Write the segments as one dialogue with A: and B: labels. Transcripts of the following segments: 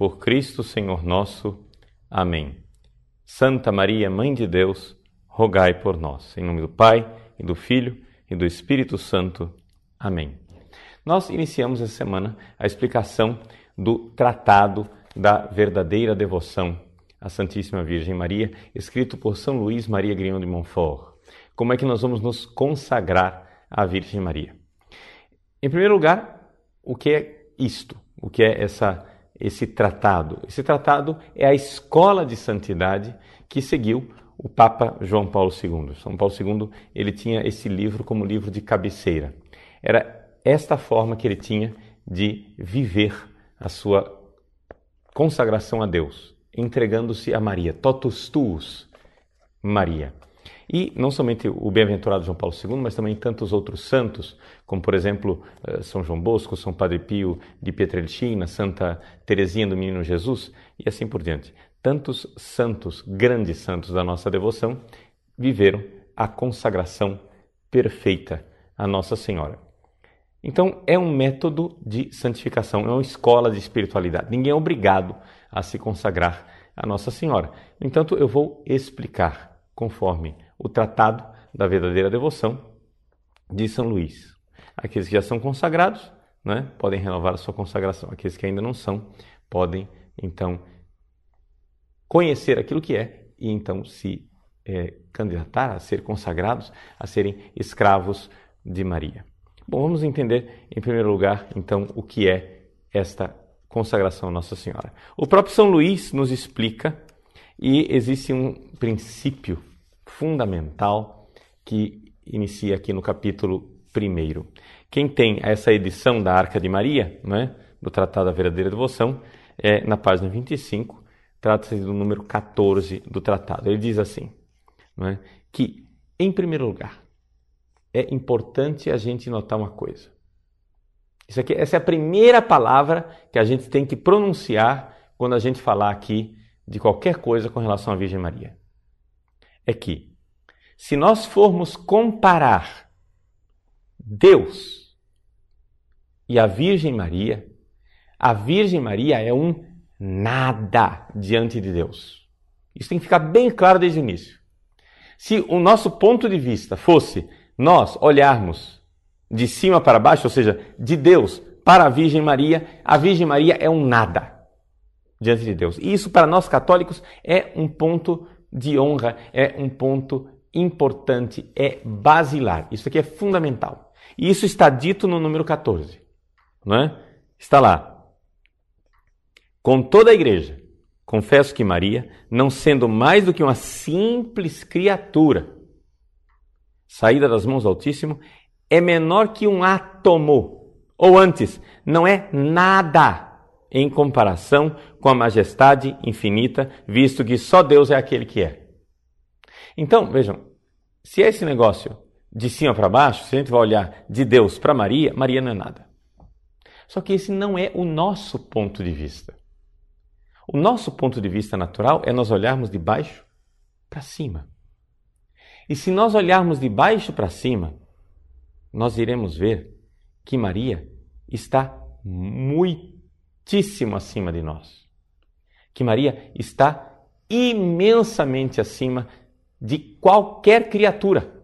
A: por Cristo Senhor nosso. Amém. Santa Maria, Mãe de Deus, rogai por nós. Em nome do Pai, e do Filho, e do Espírito Santo. Amém. Nós iniciamos essa semana a explicação do Tratado da verdadeira devoção à Santíssima Virgem Maria, escrito por São Luís Maria Grignon de Montfort. Como é que nós vamos nos consagrar à Virgem Maria? Em primeiro lugar, o que é isto? O que é essa esse tratado? Esse tratado é a escola de santidade que seguiu o Papa João Paulo II. São Paulo II, ele tinha esse livro como livro de cabeceira. Era esta forma que ele tinha de viver a sua consagração a Deus, entregando-se a Maria, totus tuus, Maria. E não somente o bem-aventurado João Paulo II, mas também tantos outros santos, como por exemplo eh, São João Bosco, São Padre Pio de Pietrelcina, Santa Teresinha do Menino Jesus e assim por diante. Tantos santos, grandes santos da nossa devoção, viveram a consagração perfeita a Nossa Senhora. Então, é um método de santificação, é uma escola de espiritualidade. Ninguém é obrigado a se consagrar a Nossa Senhora. No entanto, eu vou explicar conforme o Tratado da Verdadeira Devoção de São Luís. Aqueles que já são consagrados né, podem renovar a sua consagração. Aqueles que ainda não são podem, então, conhecer aquilo que é e então se é, candidatar a ser consagrados, a serem escravos de Maria. Bom, vamos entender em primeiro lugar, então, o que é esta consagração a Nossa Senhora. O próprio São Luís nos explica e existe um princípio fundamental que inicia aqui no capítulo 1. Quem tem essa edição da Arca de Maria, né, do Tratado da Verdadeira Devoção, é na página 25, trata-se do número 14 do tratado. Ele diz assim, né, que, em primeiro lugar, é importante a gente notar uma coisa. Isso aqui, essa é a primeira palavra que a gente tem que pronunciar quando a gente falar aqui de qualquer coisa com relação à Virgem Maria. É que, se nós formos comparar Deus e a Virgem Maria, a Virgem Maria é um nada diante de Deus. Isso tem que ficar bem claro desde o início. Se o nosso ponto de vista fosse nós olharmos de cima para baixo, ou seja, de Deus para a Virgem Maria, a Virgem Maria é um nada diante de Deus. E isso para nós católicos é um ponto de honra, é um ponto importante, é basilar. Isso aqui é fundamental. E isso está dito no número 14, não é? Está lá. Com toda a igreja, confesso que Maria, não sendo mais do que uma simples criatura, saída das mãos do Altíssimo, é menor que um átomo. Ou antes, não é nada em comparação com a majestade infinita, visto que só Deus é aquele que é. Então, vejam, se é esse negócio de cima para baixo, se a gente vai olhar de Deus para Maria, Maria não é nada. Só que esse não é o nosso ponto de vista. O nosso ponto de vista natural é nós olharmos de baixo para cima. E se nós olharmos de baixo para cima, nós iremos ver que Maria está muitíssimo acima de nós. Que Maria está imensamente acima de qualquer criatura.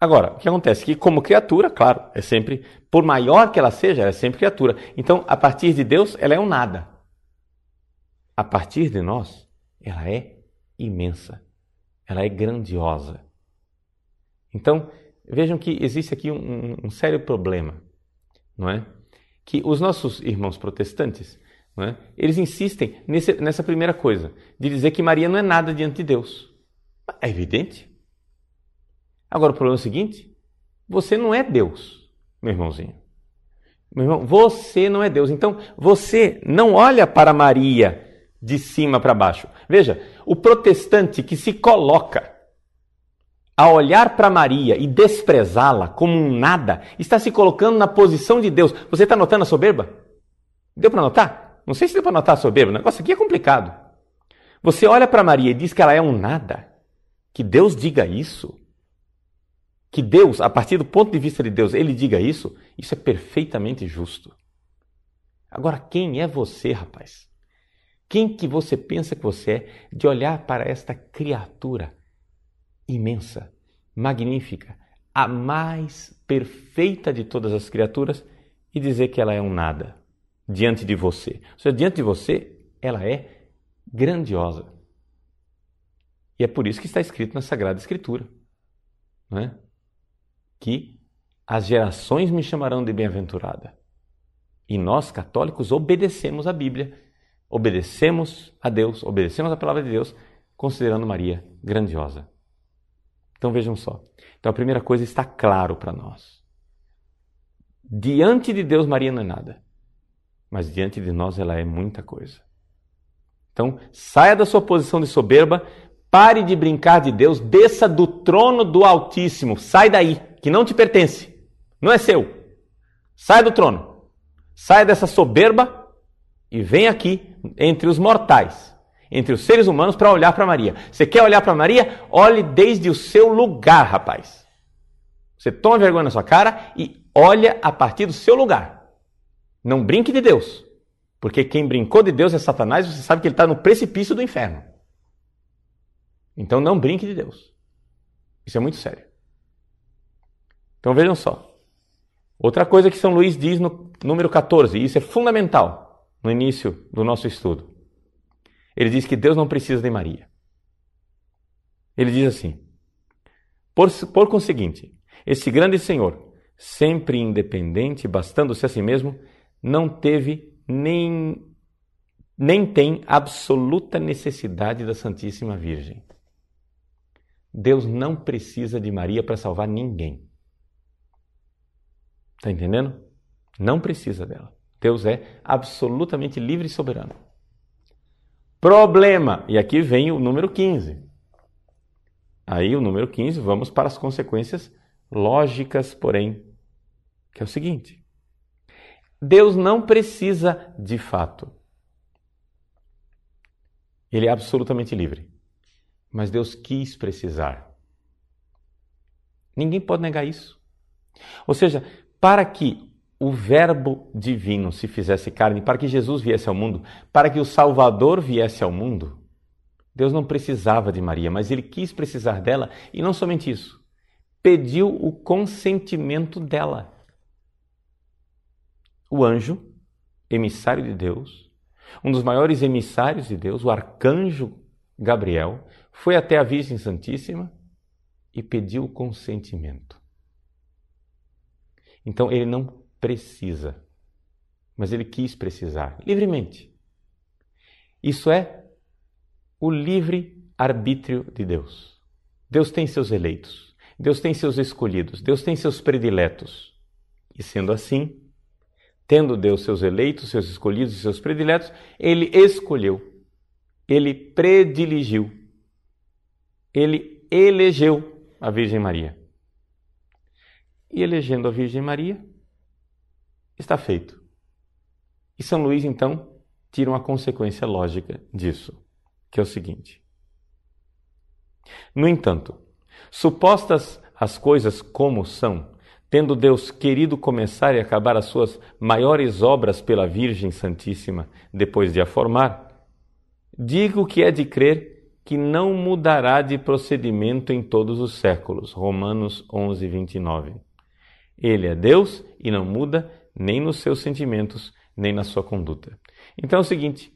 A: Agora, o que acontece? Que como criatura, claro, é sempre, por maior que ela seja, ela é sempre criatura. Então, a partir de Deus, ela é um nada. A partir de nós, ela é imensa. Ela é grandiosa. Então, vejam que existe aqui um, um sério problema, não é? Que os nossos irmãos protestantes, não é? eles insistem nesse, nessa primeira coisa, de dizer que Maria não é nada diante de Deus. É evidente. Agora, o problema é o seguinte: você não é Deus, meu irmãozinho. Meu irmão, você não é Deus. Então, você não olha para Maria de cima para baixo. Veja, o protestante que se coloca a olhar para Maria e desprezá-la como um nada, está se colocando na posição de Deus. Você está notando a soberba? Deu para notar? Não sei se deu para notar a soberba. O negócio aqui é complicado. Você olha para Maria e diz que ela é um nada. Que Deus diga isso. Que Deus, a partir do ponto de vista de Deus, ele diga isso, isso é perfeitamente justo. Agora, quem é você, rapaz? Quem que você pensa que você é de olhar para esta criatura imensa, magnífica, a mais perfeita de todas as criaturas e dizer que ela é um nada diante de você? Ou seja, diante de você, ela é grandiosa. E é por isso que está escrito na Sagrada Escritura, não é? que as gerações me chamarão de bem-aventurada. E nós, católicos, obedecemos a Bíblia obedecemos a Deus, obedecemos a palavra de Deus, considerando Maria grandiosa. Então vejam só. Então a primeira coisa está claro para nós. Diante de Deus, Maria não é nada. Mas diante de nós, ela é muita coisa. Então, saia da sua posição de soberba, pare de brincar de Deus, desça do trono do Altíssimo, sai daí, que não te pertence, não é seu. Sai do trono, saia dessa soberba e vem aqui entre os mortais, entre os seres humanos, para olhar para Maria. Você quer olhar para Maria? Olhe desde o seu lugar, rapaz. Você toma vergonha na sua cara e olha a partir do seu lugar. Não brinque de Deus. Porque quem brincou de Deus é Satanás, você sabe que ele está no precipício do inferno. Então não brinque de Deus. Isso é muito sério. Então vejam só. Outra coisa que São Luís diz no número 14, e isso é fundamental no início do nosso estudo. Ele diz que Deus não precisa de Maria. Ele diz assim: por, por conseguinte, esse grande Senhor, sempre independente, bastando-se a si mesmo, não teve nem, nem tem absoluta necessidade da Santíssima Virgem. Deus não precisa de Maria para salvar ninguém. Está entendendo? Não precisa dela. Deus é absolutamente livre e soberano. Problema, e aqui vem o número 15. Aí, o número 15, vamos para as consequências lógicas, porém, que é o seguinte: Deus não precisa de fato. Ele é absolutamente livre. Mas Deus quis precisar. Ninguém pode negar isso. Ou seja, para que o Verbo divino se fizesse carne, para que Jesus viesse ao mundo, para que o Salvador viesse ao mundo, Deus não precisava de Maria, mas ele quis precisar dela e não somente isso, pediu o consentimento dela. O anjo, emissário de Deus, um dos maiores emissários de Deus, o arcanjo Gabriel, foi até a Virgem Santíssima e pediu o consentimento. Então ele não precisa, mas ele quis precisar livremente. Isso é o livre arbítrio de Deus. Deus tem seus eleitos, Deus tem seus escolhidos, Deus tem seus prediletos. E sendo assim, tendo Deus seus eleitos, seus escolhidos e seus prediletos, ele escolheu, ele prediligiu, ele elegeu a Virgem Maria. E elegendo a Virgem Maria, está feito. E São Luís, então, tira uma consequência lógica disso, que é o seguinte. No entanto, supostas as coisas como são, tendo Deus querido começar e acabar as suas maiores obras pela Virgem Santíssima depois de a formar, digo que é de crer que não mudará de procedimento em todos os séculos. Romanos 11, 29. Ele é Deus e não muda nem nos seus sentimentos, nem na sua conduta. Então é o seguinte: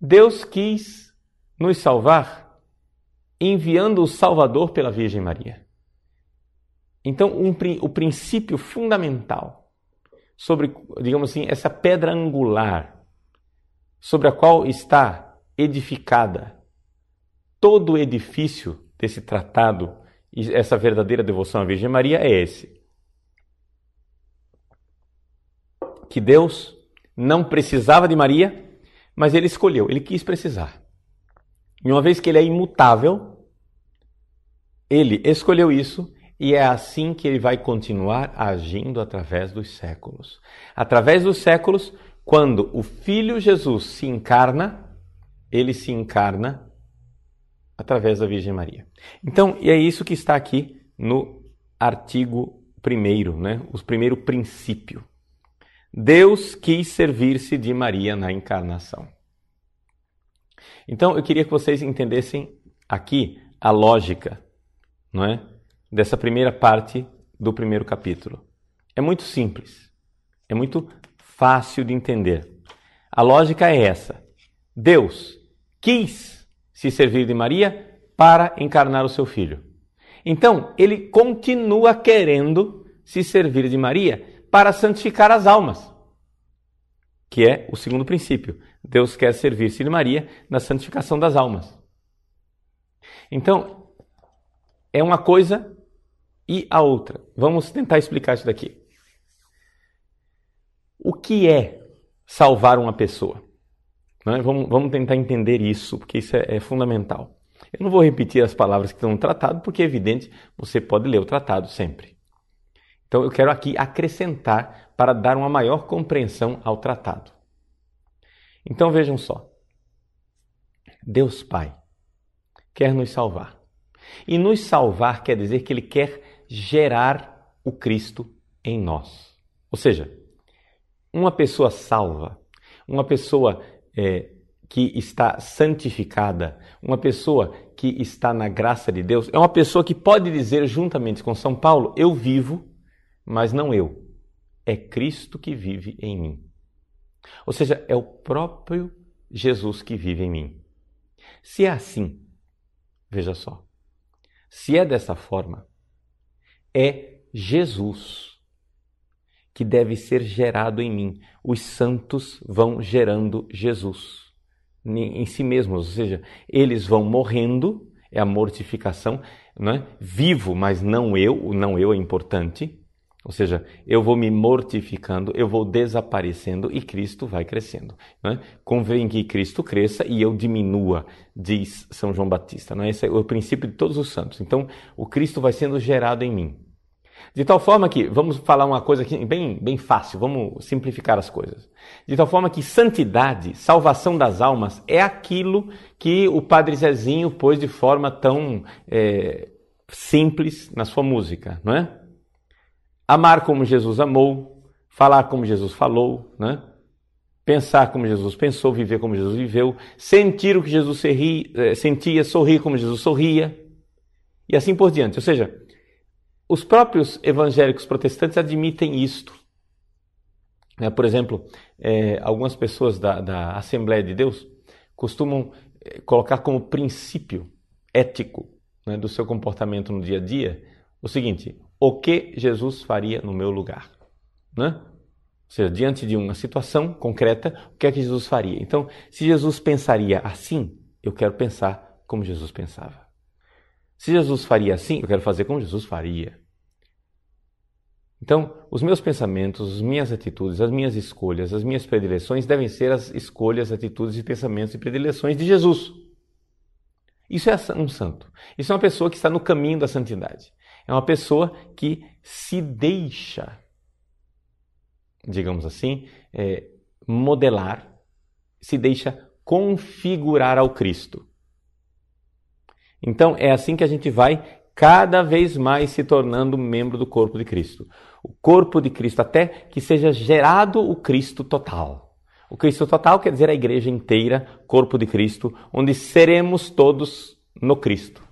A: Deus quis nos salvar enviando o Salvador pela Virgem Maria. Então, um, o princípio fundamental sobre, digamos assim, essa pedra angular sobre a qual está edificada todo o edifício desse tratado e essa verdadeira devoção à Virgem Maria é esse: que Deus não precisava de Maria, Mas ele escolheu, ele quis precisar. E uma vez que ele é imutável, ele escolheu isso e é assim que ele vai continuar agindo através dos séculos. Através dos séculos, quando o Filho Jesus se encarna, ele se encarna através da Virgem Maria. Então, e é isso que está aqui no artigo primeiro, né? O primeiro princípio. Deus quis servir-se de Maria na encarnação. Então, eu queria que vocês entendessem aqui a lógica, não é? Dessa primeira parte do primeiro capítulo. É muito simples. É muito fácil de entender. A lógica é essa. Deus quis se servir de Maria para encarnar o seu filho. Então, ele continua querendo se servir de Maria para santificar as almas, que é o segundo princípio. Deus quer servir-se de Maria na santificação das almas. Então, é uma coisa e a outra. Vamos tentar explicar isso daqui. O que é salvar uma pessoa? Né? Vamos, vamos, tentar entender isso, porque isso é, é fundamental. Eu não vou repetir as palavras que estão no tratado, porque é evidente, você pode ler o tratado sempre. Então eu quero aqui acrescentar para dar uma maior compreensão ao tratado. Então vejam só. Deus Pai quer nos salvar. E nos salvar quer dizer que Ele quer gerar o Cristo em nós. Ou seja, uma pessoa salva, uma pessoa é, que está santificada, uma pessoa que está na graça de Deus, é uma pessoa que pode dizer juntamente com São Paulo: Eu vivo, mas não eu. É Cristo que vive em mim. Ou seja, é o próprio Jesus que vive em mim. Se é assim, veja só, se é dessa forma, é Jesus que deve ser gerado em mim. Os santos vão gerando Jesus em si mesmos, ou seja, eles vão morrendo, é a mortificação, não é? Vivo, mas não eu, o não eu é importante. Ou seja, eu vou me mortificando, eu vou desaparecendo e Cristo vai crescendo. Né? Convém que Cristo cresça e eu diminua, diz São João Batista. Né? Esse é o princípio de todos os santos. Então, o Cristo vai sendo gerado em mim. De tal forma que, vamos falar uma coisa aqui bem, bem fácil, vamos simplificar as coisas. De tal forma que santidade, salvação das almas, é aquilo que o Padre Zezinho pôs de forma tão é, simples na sua música, não é? Amar como Jesus amou, falar como Jesus falou, né? pensar como Jesus pensou, viver como Jesus viveu, sentir o que Jesus é, sentia, sorrir como Jesus sorria, e assim por diante. Ou seja, os próprios evangélicos protestantes admitem isto. É, por exemplo, é, algumas pessoas da, da, Assembleia de Deus costumam é, colocar como princípio ético né, do seu comportamento no dia a dia o seguinte: o que Jesus faria no meu lugar? Né? Ou seja, diante de uma situação concreta, o que é que Jesus faria? Então, se Jesus pensaria assim, eu quero pensar como Jesus pensava. Se Jesus faria assim, eu quero fazer como Jesus faria. Então, os meus pensamentos, as minhas atitudes, as minhas escolhas, as minhas predileções devem ser as escolhas, atitudes e pensamentos e predileções de Jesus. Isso é um santo. Isso é uma pessoa que está no caminho da santidade. É uma pessoa que se deixa, digamos assim, é, modelar, se deixa configurar ao Cristo. Então é assim que a gente vai cada vez mais se tornando membro do corpo de Cristo. O corpo de Cristo, até que seja gerado o Cristo total. O Cristo total quer dizer a igreja inteira, corpo de Cristo, onde seremos todos no Cristo.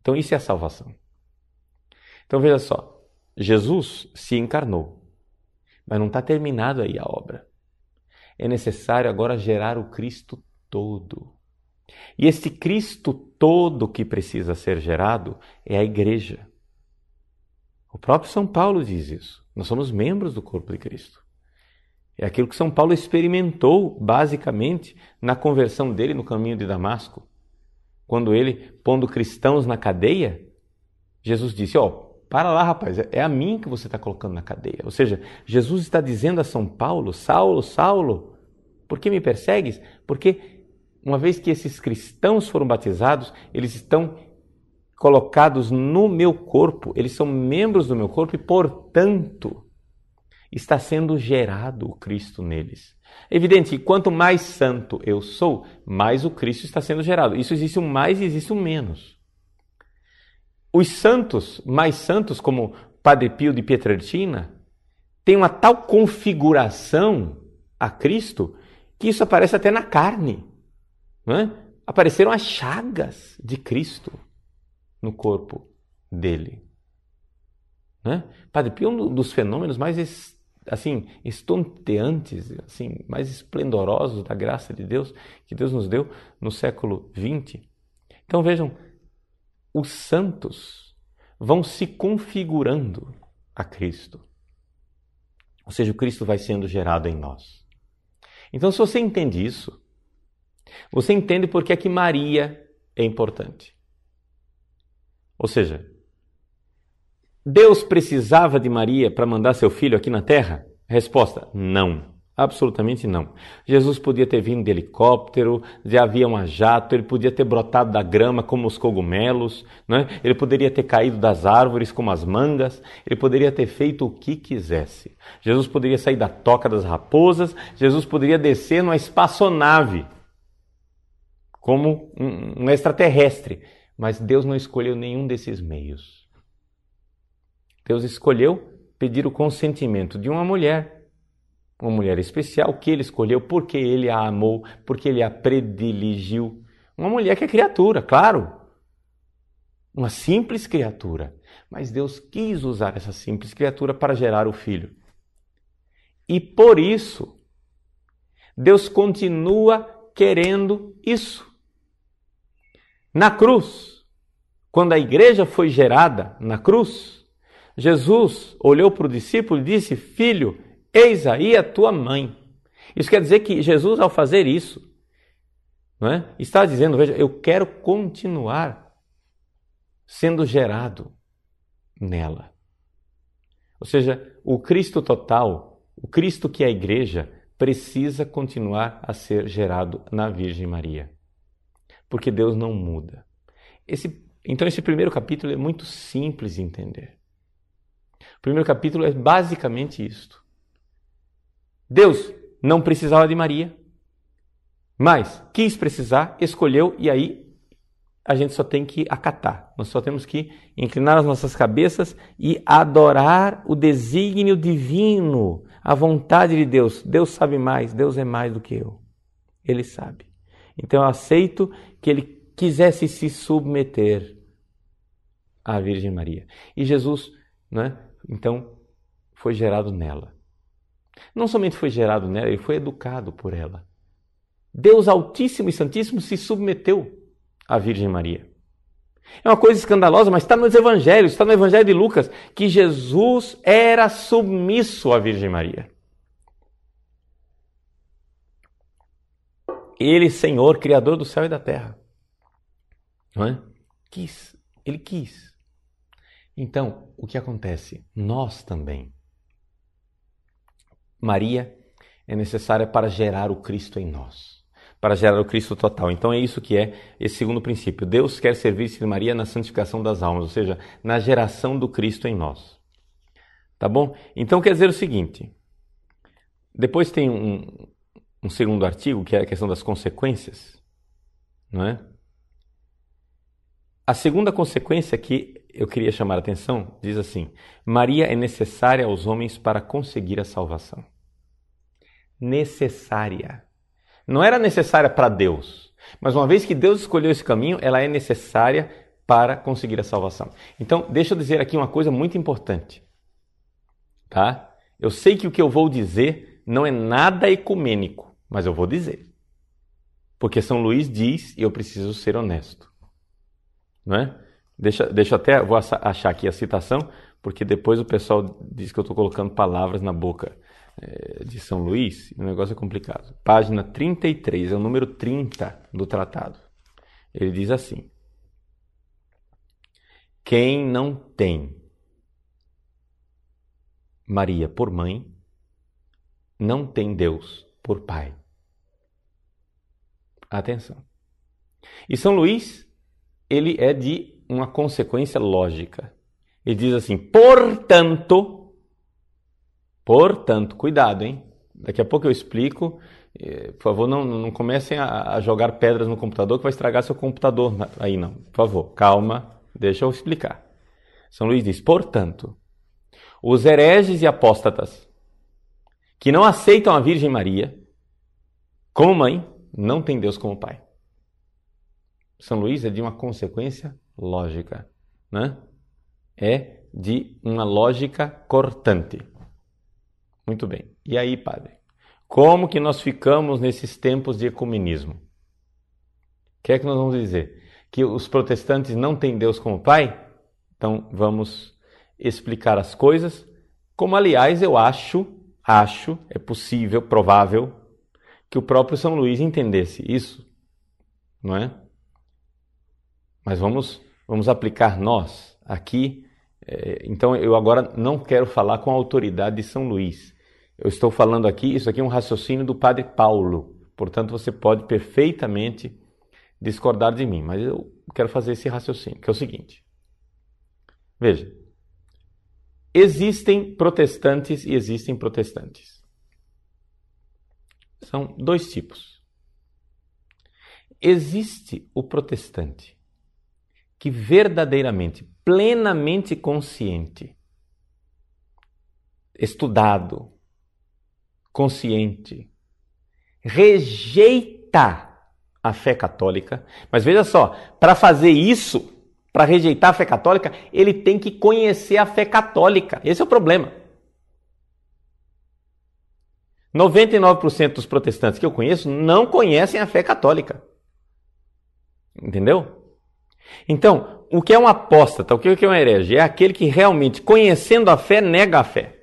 A: Então, isso é a salvação. Então, veja só: Jesus se encarnou, mas não está terminado aí a obra. É necessário agora gerar o Cristo todo. E este Cristo todo que precisa ser gerado é a igreja. O próprio São Paulo diz isso. Nós somos membros do corpo de Cristo. É aquilo que São Paulo experimentou basicamente na conversão dele no caminho de Damasco. Quando ele, pondo cristãos na cadeia, Jesus disse: Ó, oh, para lá, rapaz, é a mim que você está colocando na cadeia. Ou seja, Jesus está dizendo a São Paulo: Saulo, Saulo, Por que me persegues? Porque uma vez que esses cristãos foram batizados, eles estão colocados no meu corpo, eles são membros do meu corpo e, portanto, está sendo gerado o Cristo neles. É evidente que quanto mais santo eu sou, mais o Cristo está sendo gerado. Isso existe um mais e existe um menos. Os santos, mais santos, como Padre Pio de Pietrelcina, têm uma tal configuração a Cristo que isso aparece até na carne. É? Apareceram as chagas de Cristo no corpo dele. Né? Padre Pio é um dos fenômenos mais assim estonteantes, assim mais esplendorosos da graça de Deus que Deus nos deu no século XX. Então vejam, os santos vão se configurando a Cristo. Ou seja, o Cristo vai sendo gerado em nós. Então, se você entende isso, você entende por que é que Maria é importante. Ou seja, Deus precisava de Maria para mandar seu filho aqui na terra? Resposta: não. Absolutamente não. Jesus podia ter vindo de helicóptero, de avião a jato, ele podia ter brotado da grama como os cogumelos, né? ele poderia ter caído das árvores como as mangas, ele poderia ter feito o que quisesse. Jesus poderia sair da toca das raposas, Jesus poderia descer numa espaçonave, como um, um extraterrestre. Mas Deus não escolheu nenhum desses meios. Deus escolheu pedir o consentimento de uma mulher, uma mulher especial que ele escolheu porque ele a amou, porque ele a prediligiu. Uma mulher que é criatura, claro. Uma simples criatura. Mas Deus quis usar essa simples criatura para gerar o filho. E por isso, Deus continua querendo isso. Na cruz, quando a igreja foi gerada na cruz, Jesus olhou para o discípulo e disse: Filho, eis aí a tua mãe. Isso quer dizer que Jesus, ao fazer isso, é? está dizendo: Veja, eu quero continuar sendo gerado nela. Ou seja, o Cristo total, o Cristo que é a igreja, precisa continuar a ser gerado na Virgem Maria porque Deus não muda. Esse, então, esse primeiro capítulo é muito simples de entender. O primeiro capítulo é basicamente isto. Deus não precisava de Maria, mas quis precisar, escolheu e aí a gente só tem que acatar. Nós só temos que inclinar as nossas cabeças e adorar o desígnio divino, a vontade de Deus. Deus sabe mais, Deus é mais do que eu. Ele sabe. Então eu aceito que ele quisesse se submeter à Virgem Maria. E Jesus, né, então, foi gerado nela. Não somente foi gerado nela, ele foi educado por ela. Deus Altíssimo e Santíssimo se submeteu à Virgem Maria. É uma coisa escandalosa, mas está nos evangelhos, está no evangelho de Lucas, que Jesus era submisso à Virgem Maria. Ele, Senhor, Criador do céu e da terra. Não é? Quis. Ele quis. Então, o que acontece? Nós também. Maria é necessária para gerar o Cristo em nós, para gerar o Cristo total. Então é isso que é esse segundo princípio. Deus quer servir-se de Maria na santificação das almas, ou seja, na geração do Cristo em nós. Tá bom? Então quer dizer o seguinte: depois tem um, um segundo artigo, que é a questão das consequências, não é? A segunda consequência que eu queria chamar a atenção diz assim: Maria é necessária aos homens para conseguir a salvação. Necessária. Não era necessária para Deus, mas uma vez que Deus escolheu esse caminho, ela é necessária para conseguir a salvação. Então, deixa eu dizer aqui uma coisa muito importante. Tá? Eu sei que o que eu vou dizer não é nada ecumênico mas eu vou dizer. Porque São Luís diz e eu preciso ser honesto. Não é? Deixa, deixa até, vou achar aqui a citação, porque depois o pessoal diz que eu estou colocando palavras na boca é, de São Luís, o negócio é complicado. Página 33, é o número 30 do tratado. Ele diz assim: Quem não tem Maria por mãe, não tem Deus por pai. Atenção. E São Luís, ele é de uma consequência lógica. Ele diz assim: portanto, portanto, cuidado, hein? Daqui a pouco eu explico. Eh, por favor, não, não comecem a, jogar pedras no computador que vai estragar seu computador aí, não. Por favor, calma, deixa eu explicar. São Luís diz: portanto, os hereges e apóstatas que não aceitam a Virgem Maria como mãe, não têm Deus como pai. São Luís é de uma consequência lógica, né? É de uma lógica cortante. Muito bem. E aí, padre? Como que nós ficamos nesses tempos de ecumenismo? O que é que nós vamos dizer? Que os protestantes não têm Deus como pai? Então vamos explicar as coisas, como aliás eu acho, acho, é possível, provável que o próprio São Luís entendesse isso, não é? Mas vamos vamos aplicar nós aqui. É, então eu agora não quero falar com a autoridade de São Luís. Eu estou falando aqui, isso aqui é um raciocínio do Padre Paulo. Portanto, você pode perfeitamente discordar de mim, mas eu quero fazer esse raciocínio, que é o seguinte. Veja, existem protestantes e existem protestantes. São dois tipos. Existe o protestante que verdadeiramente, plenamente consciente, estudado, consciente, rejeita a fé católica. Mas veja só, para fazer isso, para rejeitar a fé católica, ele tem que conhecer a fé católica. Esse é o problema. 99% dos protestantes que eu conheço não conhecem a fé católica. Entendeu? Então, o que é um apóstata, o que é um herege? É aquele que realmente, conhecendo a fé, nega a fé.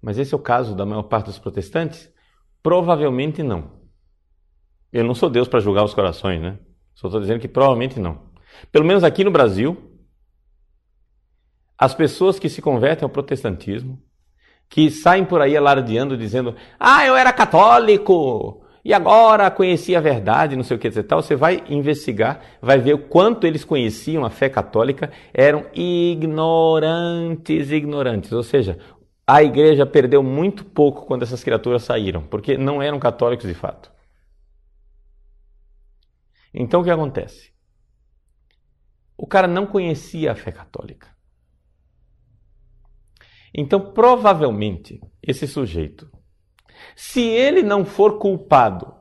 A: Mas esse é o caso da maior parte dos protestantes? Provavelmente não. Eu não sou Deus para julgar os corações, né? Só estou dizendo que provavelmente não. Pelo menos aqui no Brasil, as pessoas que se convertem ao protestantismo, que saem por aí alardeando, dizendo: Ah, eu era católico, e agora conheci a verdade, não sei o que dizer tal, você vai investigar, vai ver o quanto eles conheciam a fé católica, eram ignorantes, ignorantes. Ou seja, a igreja perdeu muito pouco quando essas criaturas saíram, porque não eram católicos de fato. Então o que acontece? O cara não conhecia a fé católica. Então, provavelmente, esse sujeito, se ele não for culpado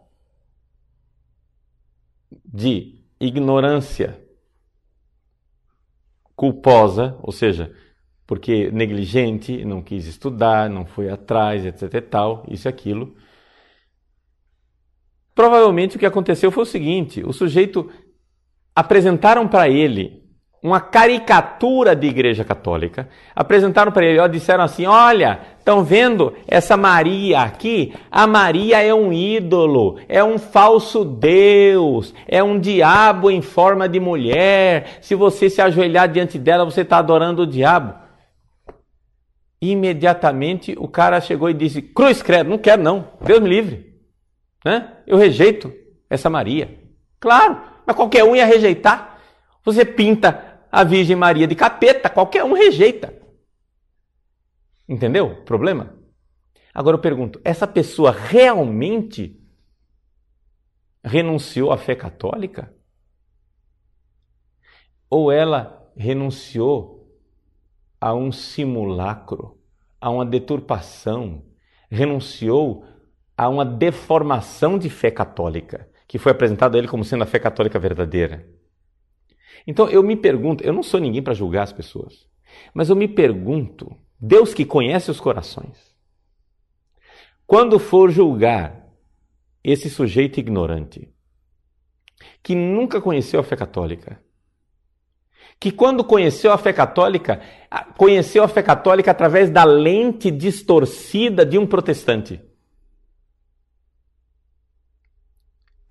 A: de ignorância culposa, ou seja, porque negligente, não quis estudar, não foi atrás, etc e tal, isso e aquilo. Provavelmente o que aconteceu foi o seguinte: o sujeito apresentaram para ele uma caricatura de igreja católica. Apresentaram para ele, ó, disseram assim: "Olha, estão vendo essa Maria aqui? A Maria é um ídolo, é um falso deus, é um diabo em forma de mulher. Se você se ajoelhar diante dela, você está adorando o diabo." imediatamente o cara chegou e disse: Cruz, credo, não quero não, Deus me livre. Né? Eu rejeito essa Maria. Claro, mas qualquer um ia rejeitar. Você pinta a Virgem Maria de capeta, qualquer um rejeita. Entendeu o problema? Agora eu pergunto: essa pessoa realmente renunciou à fé católica? Ou ela renunciou a um simulacro, a uma deturpação, renunciou a uma deformação de fé católica, que foi apresentada a ele como sendo a fé católica verdadeira. Então eu me pergunto, eu não sou ninguém para julgar as pessoas, mas eu me pergunto, Deus que conhece os corações, quando for julgar esse sujeito ignorante, que nunca conheceu a fé católica, que quando conheceu a fé católica, conheceu a fé católica através da lente distorcida de um protestante.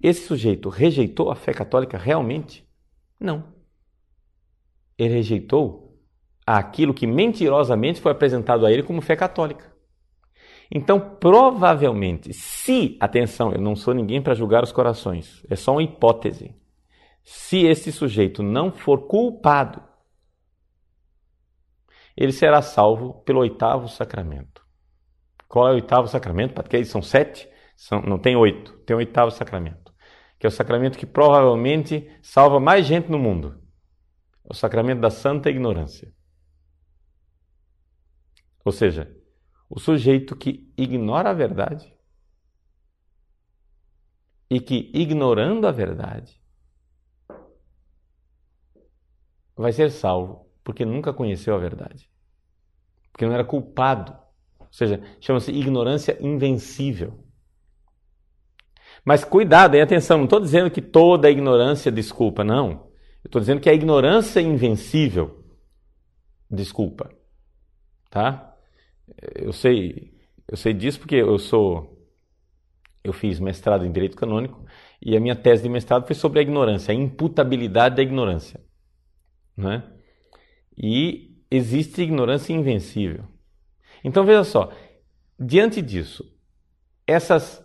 A: Esse sujeito rejeitou a fé católica realmente? Não. Ele rejeitou aquilo que mentirosamente foi apresentado a ele como fé católica. Então, provavelmente, se, atenção, eu não sou ninguém para julgar os corações, é só uma hipótese. Se esse sujeito não for culpado, ele será salvo pelo oitavo sacramento. Qual é o oitavo sacramento? Porque são sete, são, não tem oito, tem o oitavo sacramento, que é o sacramento que provavelmente salva mais gente no mundo. É o sacramento da santa ignorância. Ou seja, o sujeito que ignora a verdade e que, ignorando a verdade, vai ser salvo porque nunca conheceu a verdade. Porque não era culpado. Ou seja, chama-se ignorância invencível. Mas cuidado, e atenção, não estou dizendo que toda ignorância desculpa, não. Eu estou dizendo que a ignorância invencível desculpa. Tá? Eu sei, eu sei disso porque eu sou eu fiz mestrado em direito canônico e a minha tese de mestrado foi sobre a ignorância, a imputabilidade da ignorância. Né? E existe ignorância invencível. Então veja só, diante disso, essas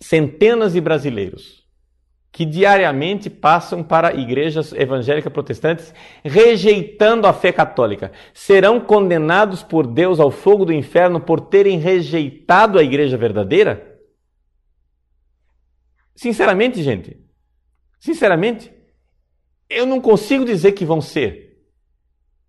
A: centenas de brasileiros que diariamente passam para igrejas evangélicas protestantes rejeitando a fé católica serão condenados por Deus ao fogo do inferno por terem rejeitado a igreja verdadeira? Sinceramente, gente, sinceramente, eu não consigo dizer que vão ser.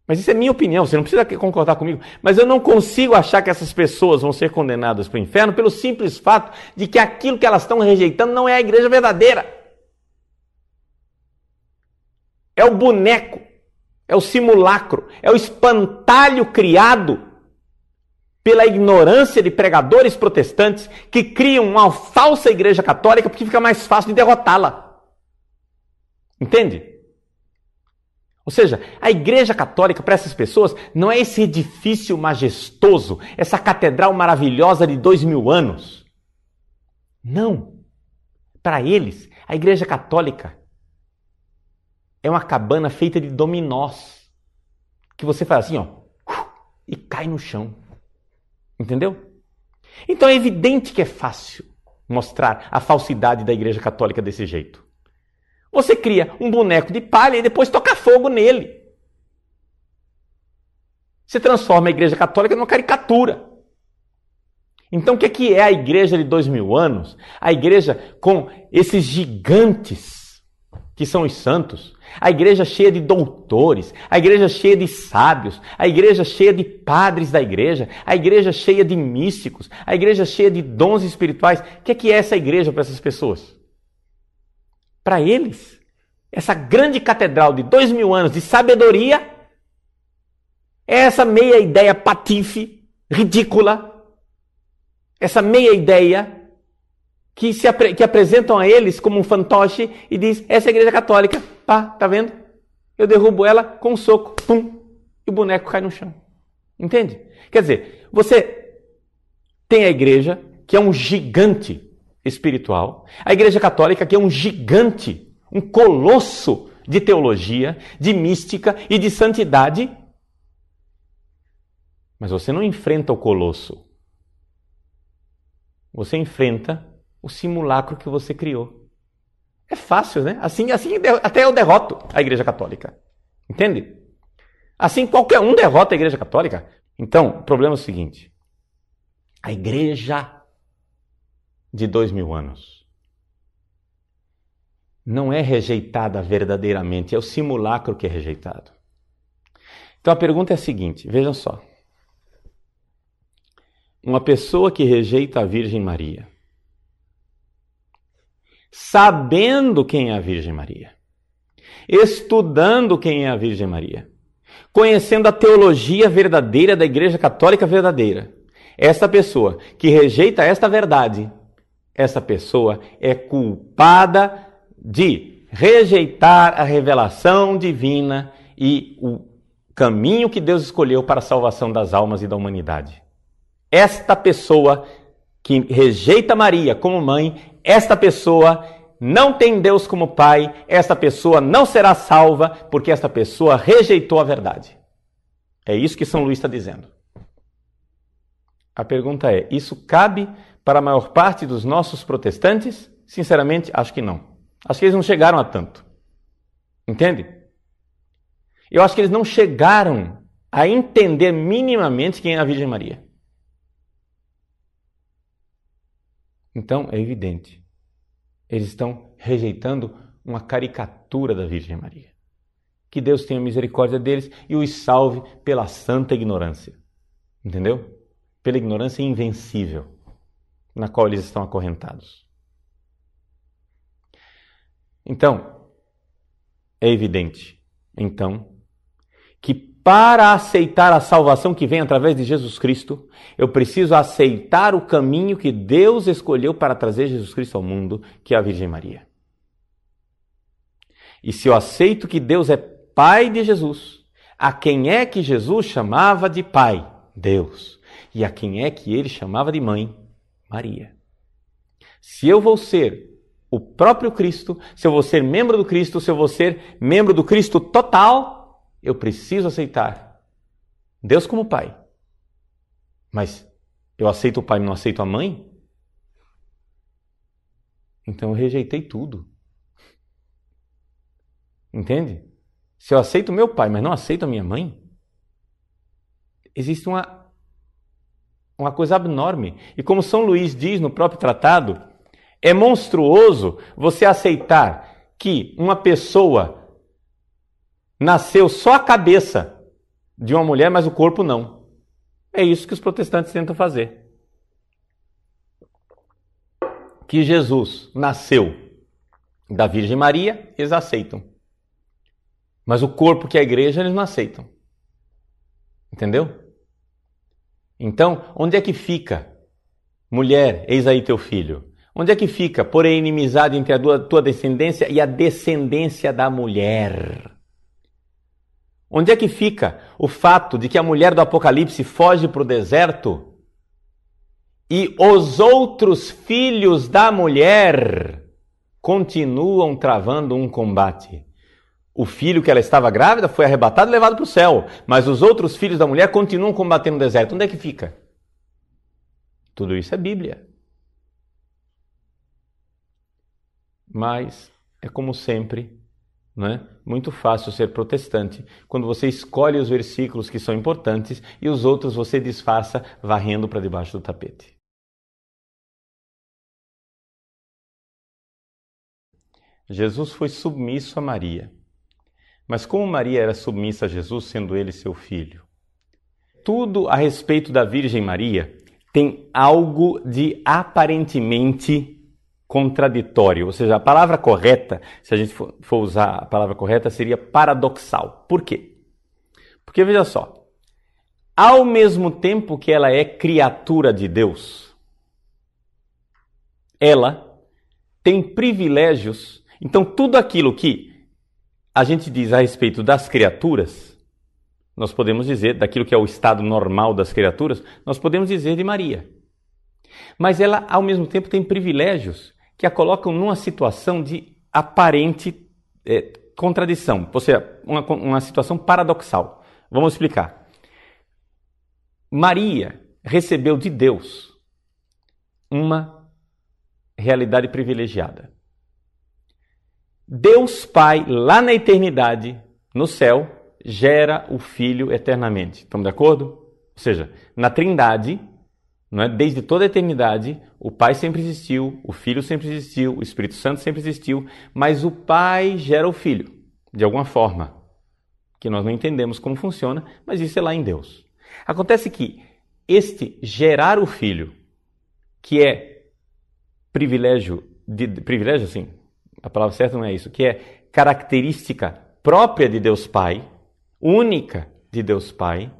A: Mas isso é minha opinião, você não precisa concordar comigo. Mas eu não consigo achar que essas pessoas vão ser condenadas para o inferno pelo simples fato de que aquilo que elas estão rejeitando não é a igreja verdadeira. É o boneco, é o simulacro, é o espantalho criado pela ignorância de pregadores protestantes que criam uma falsa igreja católica porque fica mais fácil de derrotá-la. Entende? Ou seja, a Igreja Católica para essas pessoas não é esse edifício majestoso, essa catedral maravilhosa de dois mil anos. Não. Para eles, a Igreja Católica é uma cabana feita de dominós que você faz assim, ó, e cai no chão. Entendeu? Então é evidente que é fácil mostrar a falsidade da Igreja Católica desse jeito. Você cria um boneco de palha e depois toca fogo nele. Você transforma a Igreja Católica numa caricatura. Então, o que é a igreja de dois mil anos? A igreja com esses gigantes que são os santos, a igreja cheia de doutores, a igreja cheia de sábios, a igreja cheia de padres da igreja, a igreja cheia de místicos, a igreja cheia de dons espirituais. O que é essa igreja para essas pessoas? Para eles, essa grande catedral de dois mil anos de sabedoria é essa meia ideia patife, ridícula, essa meia ideia que, se, que apresentam a eles como um fantoche e diz: essa é a igreja católica, pá, tá vendo? Eu derrubo ela com um soco, pum, e o boneco cai no chão. Entende? Quer dizer, você tem a igreja, que é um gigante espiritual, a Igreja Católica, que é um gigante, um colosso de teologia, de mística e de santidade. Mas você não enfrenta o colosso. Você enfrenta o simulacro que você criou. É fácil, né? Assim, assim até eu derroto a Igreja Católica. Entende? Assim qualquer um derrota a Igreja Católica. Então, o problema é o seguinte: a Igreja de dois mil anos. Não é rejeitada verdadeiramente, é o simulacro que é rejeitado. Então a pergunta é a seguinte: vejam só. Uma pessoa que rejeita a Virgem Maria, sabendo quem é a Virgem Maria, estudando quem é a Virgem Maria, conhecendo a teologia verdadeira da Igreja Católica verdadeira, esta pessoa que rejeita esta verdade essa pessoa é culpada de rejeitar a revelação divina e o caminho que Deus escolheu para a salvação das almas e da humanidade. Esta pessoa que rejeita Maria como mãe, esta pessoa não tem Deus como pai, esta pessoa não será salva porque esta pessoa rejeitou a verdade. É isso que São Luís está dizendo. A pergunta é: isso cabe para a maior parte dos nossos protestantes? Sinceramente, acho que não. Acho que eles não chegaram a tanto. Entende? Eu acho que eles não chegaram a entender minimamente quem é a Virgem Maria. Então, é evidente. Eles estão rejeitando uma caricatura da Virgem Maria. Que Deus tenha misericórdia deles e os salve pela santa ignorância. Entendeu? Pela ignorância invencível na qual eles estão acorrentados. Então, é evidente, então, que para aceitar a salvação que vem através de Jesus Cristo, eu preciso aceitar o caminho que Deus escolheu para trazer Jesus Cristo ao mundo, que é a Virgem Maria. E se eu aceito que Deus é Pai de Jesus, a quem é que Jesus chamava de Pai? Deus. E a quem é que ele chamava de Mãe? Maria. Se eu vou ser o próprio Cristo, se eu vou ser membro do Cristo, se eu vou ser membro do Cristo total, eu preciso aceitar Deus como Pai. Mas eu aceito o Pai não aceito a mãe? Então eu rejeitei tudo. Entende? Se eu aceito meu pai, mas não aceito a minha mãe, existe uma, uma coisa abnorme. E como São Luís diz no próprio tratado, é monstruoso você aceitar que uma pessoa nasceu só a cabeça de uma mulher, mas o corpo não. É isso que os protestantes tentam fazer. Que Jesus nasceu da Virgem Maria, eles aceitam. Mas o corpo que é a igreja eles não aceitam. Entendeu? Então, onde é que fica? Mulher, eis aí teu filho. Onde é que fica, porém, inimizade entre a tua descendência e a descendência da mulher? Onde é que fica o fato de que a mulher do Apocalipse foge para o deserto e os outros filhos da mulher continuam travando um combate? O filho que ela estava grávida foi arrebatado e levado para o céu, mas os outros filhos da mulher continuam combatendo no deserto. Onde é que fica? Tudo isso é Bíblia. Mas é como sempre, não é? Muito fácil ser protestante quando você escolhe os versículos que são importantes e os outros você disfarça varrendo para debaixo do tapete. Jesus foi submisso a Maria. Mas como Maria era submissa a Jesus, sendo ele seu filho? Tudo a respeito da Virgem Maria tem algo de aparentemente contraditório, ou seja, a palavra correta, se a gente for, usar a palavra correta, seria paradoxal. Por quê? Porque veja só, ao mesmo tempo que ela é criatura de Deus, ela tem privilégios. Então, tudo aquilo que a gente diz a respeito das criaturas, nós podemos dizer, daquilo que é o estado normal das criaturas, nós podemos dizer de Maria. Mas ela, ao mesmo tempo, tem privilégios que a colocam numa situação de aparente é, contradição, ou seja, uma, uma situação paradoxal. Vamos explicar. Maria recebeu de Deus uma realidade privilegiada. Deus Pai, lá na eternidade, no céu, gera o Filho eternamente. Estamos de acordo? Ou seja, na Trindade, não é? desde toda a eternidade, o Pai sempre existiu, o Filho sempre existiu, o Espírito Santo sempre existiu, mas o Pai gera o Filho, de alguma forma, que nós não entendemos como funciona, mas isso é lá em Deus. Acontece que este gerar o Filho, que é privilégio, de, privilégio assim, a palavra certa não é isso, que é característica própria de Deus Pai, única de Deus Pai,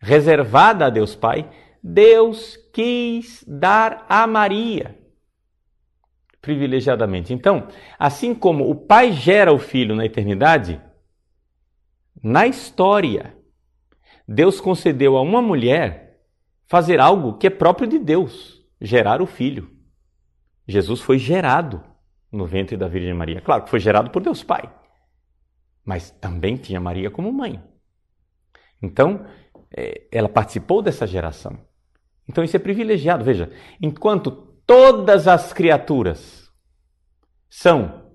A: reservada a Deus Pai, Deus quis dar a Maria privilegiadamente. Então, assim como o Pai gera o Filho na eternidade, na história, Deus concedeu a uma mulher fazer algo que é próprio de Deus, gerar o Filho. Jesus foi gerado no ventre da Virgem Maria. Claro que foi gerado por Deus Pai, mas também tinha Maria como mãe. Então, é, ela participou dessa geração. Então isso é privilegiado. Veja, enquanto todas as criaturas são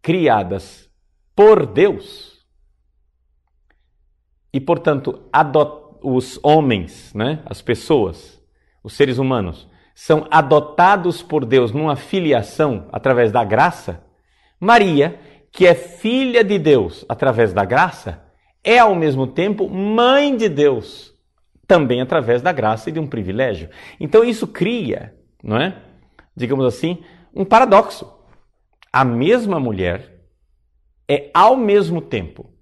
A: criadas por Deus e, portanto, os homens, né, as pessoas, os seres humanos, são adotados por Deus numa filiação através da graça, Maria, que é filha de Deus através da graça, é ao mesmo tempo mãe de Deus, também através da graça e de um privilégio. Então isso cria, não é? Digamos assim, um paradoxo. A mesma mulher é ao mesmo tempo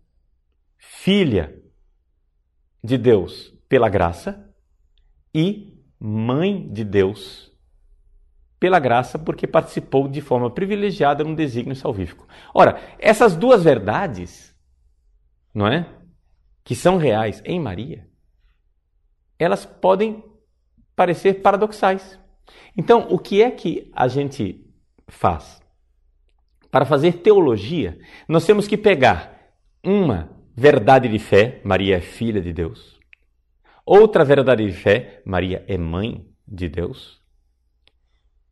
A: filha de Deus pela graça e mãe de Deus pela graça, porque participou de forma privilegiada num desígnio salvífico. Ora, essas duas verdades, não é? Que são reais em Maria, elas podem parecer paradoxais. Então, o que é que a gente faz? Para fazer teologia, nós temos que pegar uma verdade de fé, Maria é filha de Deus. Outra verdade de fé, Maria é mãe de Deus.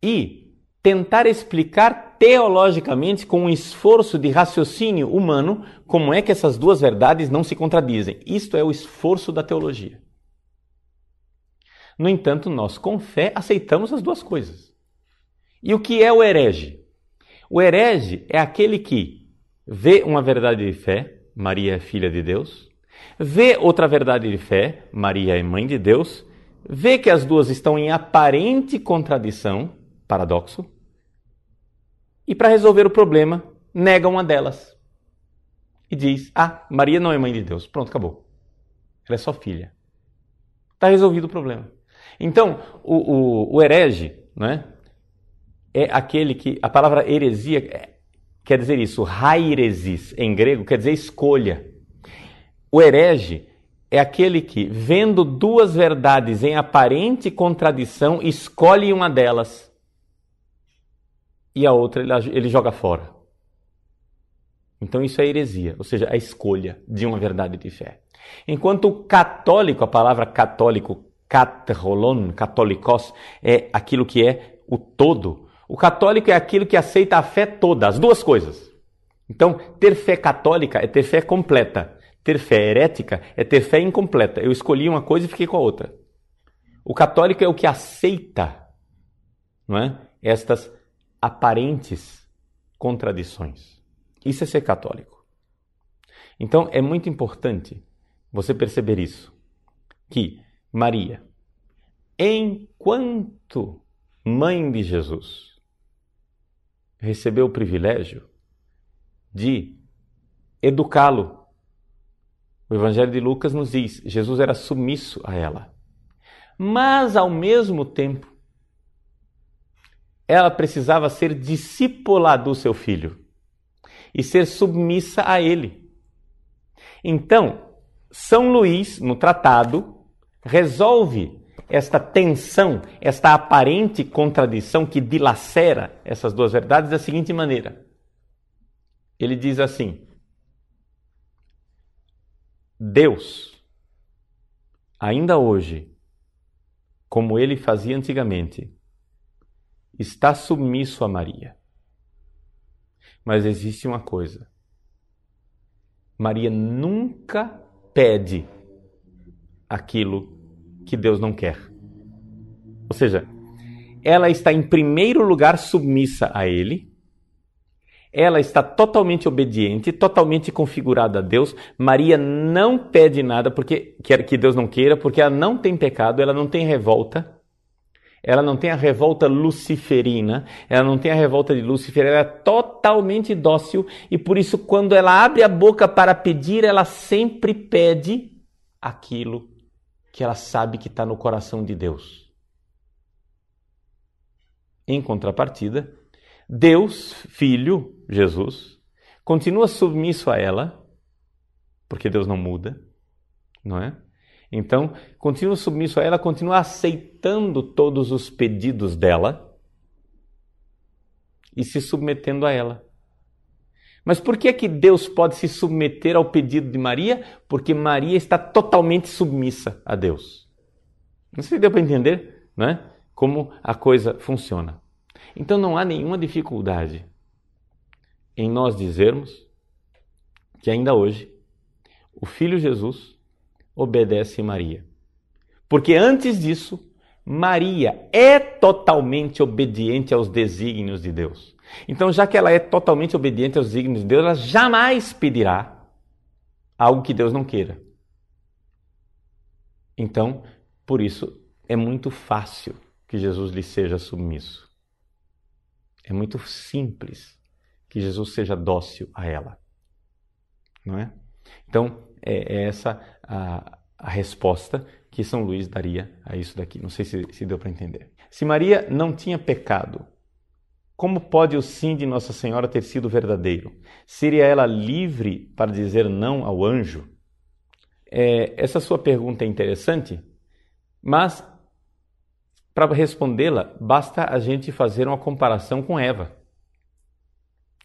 A: E tentar explicar teologicamente, com um esforço de raciocínio humano, como é que essas duas verdades não se contradizem. Isto é o esforço da teologia. No entanto, nós, com fé, aceitamos as duas coisas. E o que é o herege? O herege é aquele que vê uma verdade de fé, Maria é filha de Deus, vê outra verdade de fé, Maria é mãe de Deus, vê que as duas estão em aparente contradição, paradoxo, e para resolver o problema, nega uma delas. E diz: Ah, Maria não é mãe de Deus. Pronto, acabou. Ela é só filha. Está resolvido o problema. Então, o, o, o herege né, é aquele que. A palavra heresia é, quer dizer isso. Hairesis, em grego, quer dizer escolha. O herege é aquele que, vendo duas verdades em aparente contradição, escolhe uma delas e a outra ele, joga fora. Então isso é heresia, ou seja, a escolha de uma verdade de fé. Enquanto o católico, a palavra católico katrolon, católicos, é aquilo que é o todo. O católico é aquilo que aceita a fé toda, as duas coisas. Então, ter fé católica é ter fé completa. Ter fé herética é ter fé incompleta. Eu escolhi uma coisa e fiquei com a outra. O católico é o que aceita não é? estas aparentes contradições. Isso é ser católico. Então, é muito importante você perceber isso, que Maria, enquanto mãe de Jesus, recebeu o privilégio de educá-lo. O Evangelho de Lucas nos diz: Jesus era submisso a ela. Mas, ao mesmo tempo, ela precisava ser discípula do seu filho e ser submissa a ele. Então, São Luís, no tratado, resolve esta tensão, esta aparente contradição que dilacera essas duas verdades da seguinte maneira. Ele diz assim: Deus, ainda hoje, como ele fazia antigamente, está submisso a Maria. Mas existe uma coisa: Maria nunca pede aquilo que Deus não quer. Ou seja, ela está em primeiro lugar submissa a Ele, ela está totalmente obediente, totalmente configurada a Deus. Maria não pede nada porque quer que Deus não queira, porque ela não tem pecado, ela não tem revolta. Ela não tem a revolta luciferina, ela não tem a revolta de Lúcifer, ela é totalmente dócil e por isso, quando ela abre a boca para pedir, ela sempre pede aquilo que ela sabe que está no coração de Deus. Em contrapartida, Deus, Filho, Jesus, continua submisso a ela, porque Deus não muda, não é? Então, continua submisso a ela, continua aceitando todos os pedidos dela e se submetendo a ela. Mas por que é que Deus pode se submeter ao pedido de Maria? Porque Maria está totalmente submissa a Deus. Não sei se deu para entender. né? como a coisa funciona. Então não há nenhuma dificuldade em nós dizermos que ainda hoje o Filho Jesus obedece Maria. Porque antes disso, Maria é totalmente obediente aos desígnios de Deus. Então, já que ela é totalmente obediente aos desígnios de Deus, ela jamais pedirá algo que Deus não queira. Então, por isso, é muito fácil que Jesus lhe seja submisso. É muito simples que Jesus seja dócil a ela. Não é? Então, é, é essa a, a resposta que São Luís daria a isso daqui. Não sei se, se deu para entender. Se Maria não tinha pecado, como pode o sim de Nossa Senhora ter sido verdadeiro? Seria ela livre para dizer não ao anjo? É, essa sua pergunta é interessante, mas para respondê-la, basta a gente fazer uma comparação com Eva.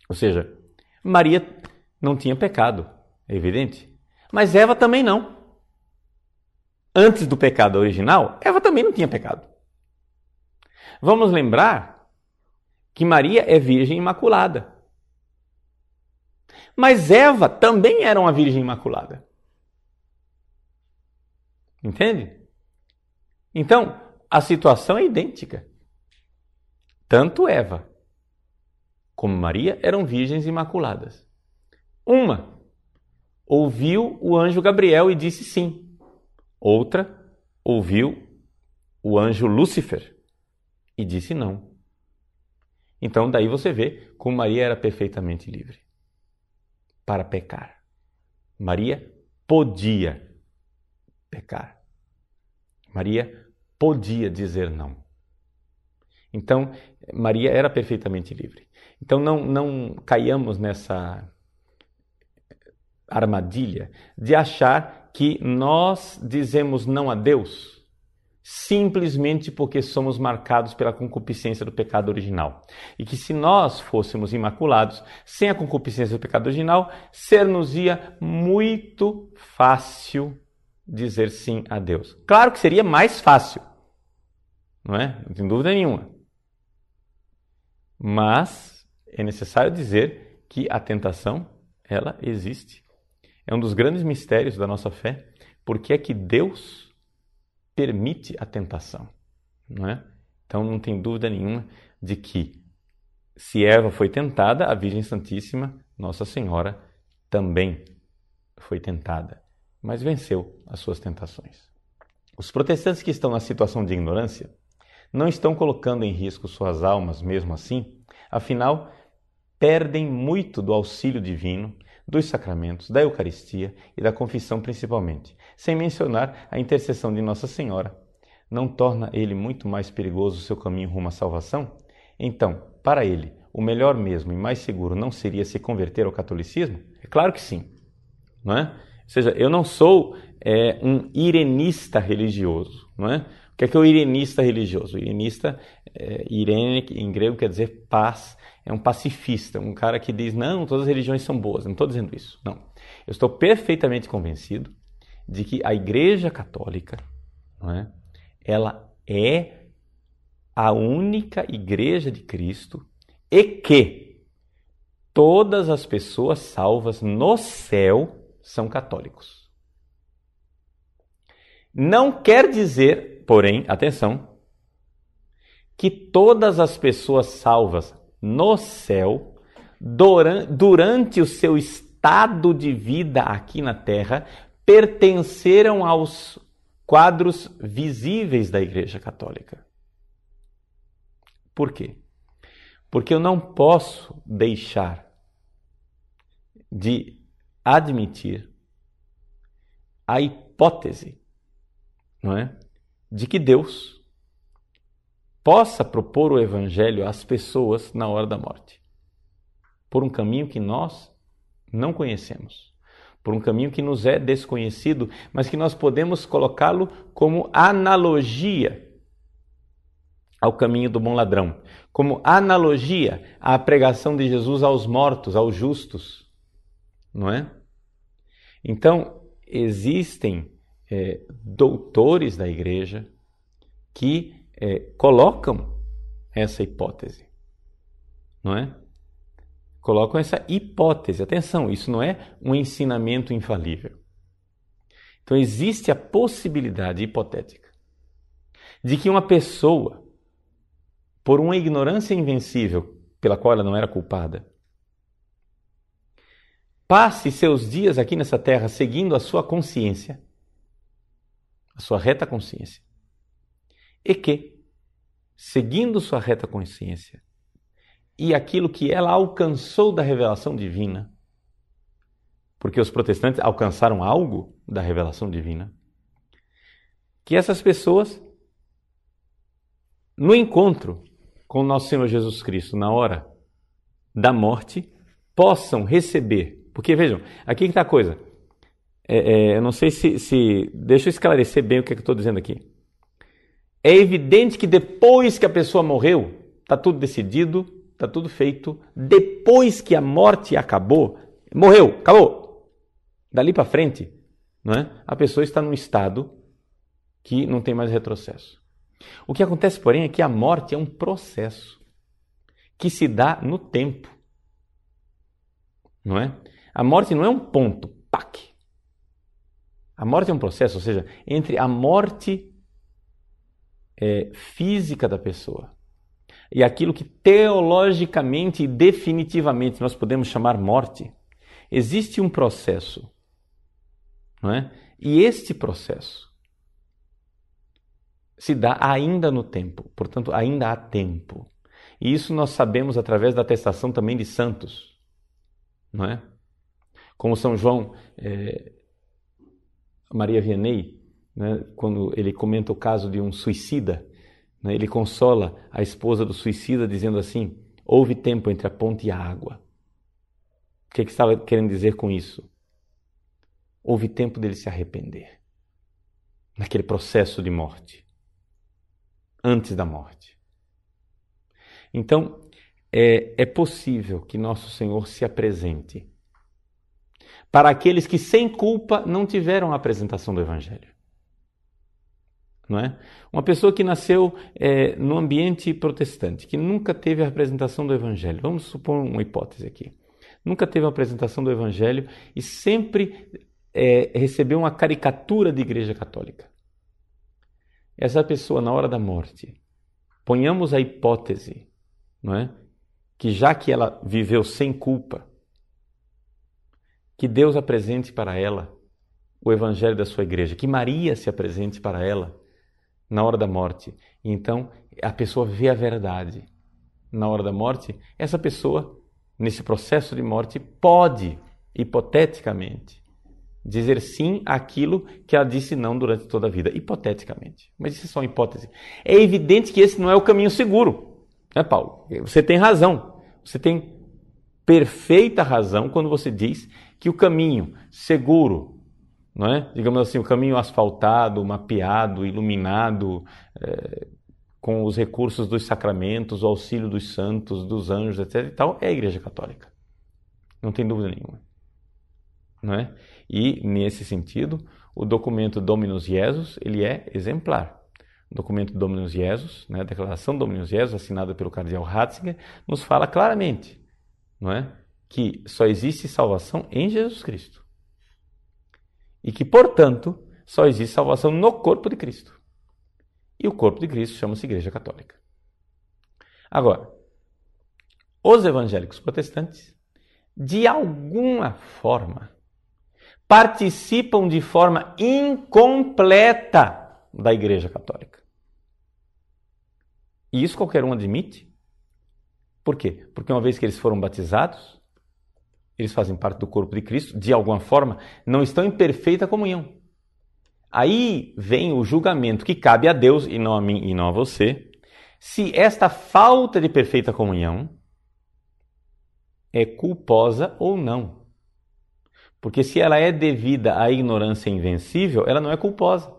A: Ou seja, Maria não tinha pecado, é evidente, mas Eva também não antes do pecado original, Eva também não tinha pecado. Vamos lembrar que Maria é virgem imaculada. Mas Eva também era uma virgem imaculada. Entende? Então, a situação é idêntica. Tanto Eva como Maria eram virgens imaculadas. Uma ouviu o anjo Gabriel e disse sim. Outra ouviu o anjo Lúcifer e disse não. Então, daí você vê como Maria era perfeitamente livre para pecar. Maria podia pecar. Maria podia dizer não. Então, Maria era perfeitamente livre. Então, não, não caiamos nessa armadilha de achar que nós dizemos não a Deus simplesmente porque somos marcados pela concupiscência do pecado original. E que se nós fôssemos imaculados, sem a concupiscência do pecado original, ser-nos-ia muito fácil dizer sim a Deus. Claro que seria mais fácil, não é? Não tem dúvida nenhuma. Mas é necessário dizer que a tentação, ela existe. É um dos grandes mistérios da nossa fé. Porque é que Deus permite a tentação, é? Então não tem dúvida nenhuma de que se Eva foi tentada, a Virgem Santíssima, Nossa Senhora, também foi tentada, mas venceu as suas tentações. Os protestantes que estão na situação de ignorância não estão colocando em risco suas almas mesmo assim, afinal, perdem muito do auxílio divino dos sacramentos, da Eucaristia e da confissão principalmente, sem mencionar a intercessão de Nossa Senhora. Não torna ele muito mais perigoso o seu caminho rumo à salvação? Então, para ele, o melhor mesmo e mais seguro não seria se converter ao catolicismo? É claro que sim, não é? Ou seja, eu não sou é, um irenista religioso, não é? O que é, que é o irenista religioso? O irenista, é, irene, em grego quer dizer paz, é um pacifista, um cara que diz: não, todas as religiões são boas. Não estou dizendo isso. Não. Eu estou perfeitamente convencido de que a Igreja Católica, não é, ela é a única Igreja de Cristo e que todas as pessoas salvas no céu são católicos. Não quer dizer, porém, atenção, que todas as pessoas salvas no céu, durante o seu estado de vida aqui na terra, pertenceram aos quadros visíveis da Igreja Católica. Por quê? Porque eu não posso deixar de admitir a hipótese, não é, de que Deus possa propor o Evangelho às pessoas na hora da morte. Por um caminho que nós não conhecemos. Por um caminho que nos é desconhecido, mas que nós podemos colocá-lo como analogia ao caminho do bom ladrão, como analogia à pregação de Jesus aos mortos, aos justos, não é? Então, existem é, doutores da igreja que é, colocam essa hipótese, não é? Colocam essa hipótese. Atenção, isso não é um ensinamento infalível. Então existe a possibilidade hipotética de que uma pessoa, por uma ignorância invencível pela qual ela não era culpada, passe seus dias aqui nessa terra seguindo a sua consciência, a sua reta consciência, e que, seguindo sua reta consciência e aquilo que ela alcançou da revelação divina, porque os protestantes alcançaram algo da revelação divina, que essas pessoas, no encontro com nosso Senhor Jesus Cristo, na hora da morte, possam receber. Porque vejam, aqui que está a coisa. É, é, eu não sei se, se. Deixa eu esclarecer bem o que, é que eu estou dizendo aqui. É evidente que depois que a pessoa morreu, está tudo decidido, está tudo feito. Depois que a morte acabou, morreu, acabou. Dali para frente, não é? a pessoa está num estado que não tem mais retrocesso. O que acontece, porém, é que a morte é um processo que se dá no tempo. Não é? A morte não é um ponto, pac. A morte é um processo, ou seja, entre a morte é, física da pessoa e aquilo que teologicamente e definitivamente nós podemos chamar morte, existe um processo não é? E este processo se dá ainda no tempo, portanto, ainda há tempo. E isso nós sabemos através da atestação também de santos, não é? Como São João é, Maria Vianney, né, quando ele comenta o caso de um suicida, ele consola a esposa do suicida dizendo assim: houve tempo entre a ponte e a água. O que, que estava querendo dizer com isso? houve tempo dele se arrepender naquele processo de morte, antes da morte. Então, é, é possível que nosso Senhor se apresente para aqueles que, sem culpa, não tiveram a apresentação do Evangelho. Não é? Uma pessoa que nasceu é, no ambiente protestante, que nunca teve a apresentação do Evangelho, vamos supor uma hipótese aqui, nunca teve a apresentação do Evangelho e sempre é, recebeu uma caricatura de igreja católica. Essa pessoa, na hora da morte, ponhamos a hipótese, não é? Que já que ela viveu sem culpa, que Deus apresente para ela o evangelho da sua igreja, que Maria se apresente para ela na hora da morte. Então a pessoa vê a verdade. Na hora da morte, essa pessoa, nesse processo de morte, pode, hipoteticamente, dizer sim àquilo que ela disse não durante toda a vida, hipoteticamente. Mas isso é só uma hipótese. É evidente que esse não é o caminho seguro, né, Paulo? Você tem razão. Você tem perfeita razão quando você diz que o caminho seguro, não é? digamos assim, o caminho asfaltado, mapeado, iluminado, é, com os recursos dos sacramentos, o auxílio dos santos, dos anjos, etc. E tal, é a Igreja Católica. Não tem dúvida nenhuma. Não é? E, nesse sentido, o documento Dominus Jesus ele é exemplar. O documento Dominus Jesus, né, a declaração Dominus Jesus, assinada pelo cardeal Ratzinger, nos fala claramente não é, que só existe salvação em Jesus Cristo. E que, portanto, só existe salvação no corpo de Cristo. E o corpo de Cristo chama-se Igreja Católica. Agora, os evangélicos protestantes, de alguma forma, participam de forma incompleta da Igreja Católica. E isso qualquer um admite. Por quê? Porque uma vez que eles foram batizados, eles fazem parte do corpo de Cristo, de alguma forma, não estão em perfeita comunhão. Aí vem o julgamento que cabe a Deus e não a mim e não a você, se esta falta de perfeita comunhão é culposa ou não. Porque se ela é devida à ignorância invencível, ela não é culposa.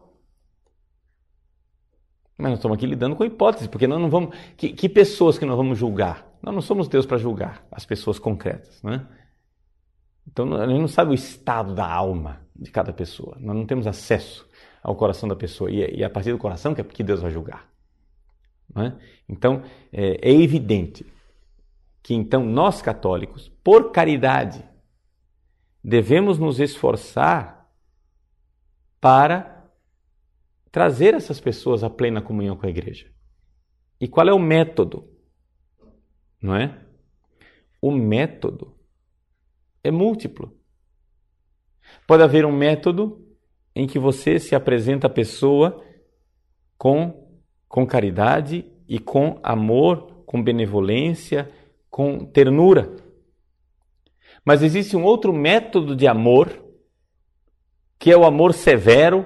A: Mas nós estamos aqui lidando com hipóteses, porque nós não vamos. Que, que pessoas que nós vamos julgar? Nós não somos Deus para julgar as pessoas concretas, né? Então a gente não sabe o estado da alma de cada pessoa. Nós não temos acesso ao coração da pessoa. E é, é a partir do coração que é porque Deus vai julgar. É? Então, é, é evidente que então nós católicos, por caridade, devemos nos esforçar para trazer essas pessoas à plena comunhão com a igreja. E qual é o método? Não é? O método é múltiplo. Pode haver um método em que você se apresenta à pessoa com, com caridade e com amor, com benevolência, com ternura. Mas existe um outro método de amor, que é o amor severo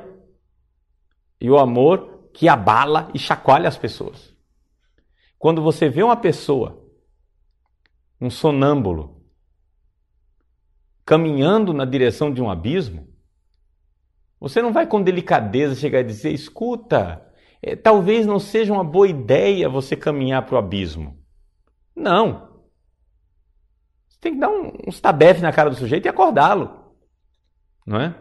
A: e o amor que abala e chacoalha as pessoas. Quando você vê uma pessoa, um sonâmbulo, caminhando na direção de um abismo, você não vai com delicadeza chegar e dizer: escuta, é, talvez não seja uma boa ideia você caminhar para o abismo. Não. Você tem que dar um, um tabefe na cara do sujeito e acordá-lo. Não é?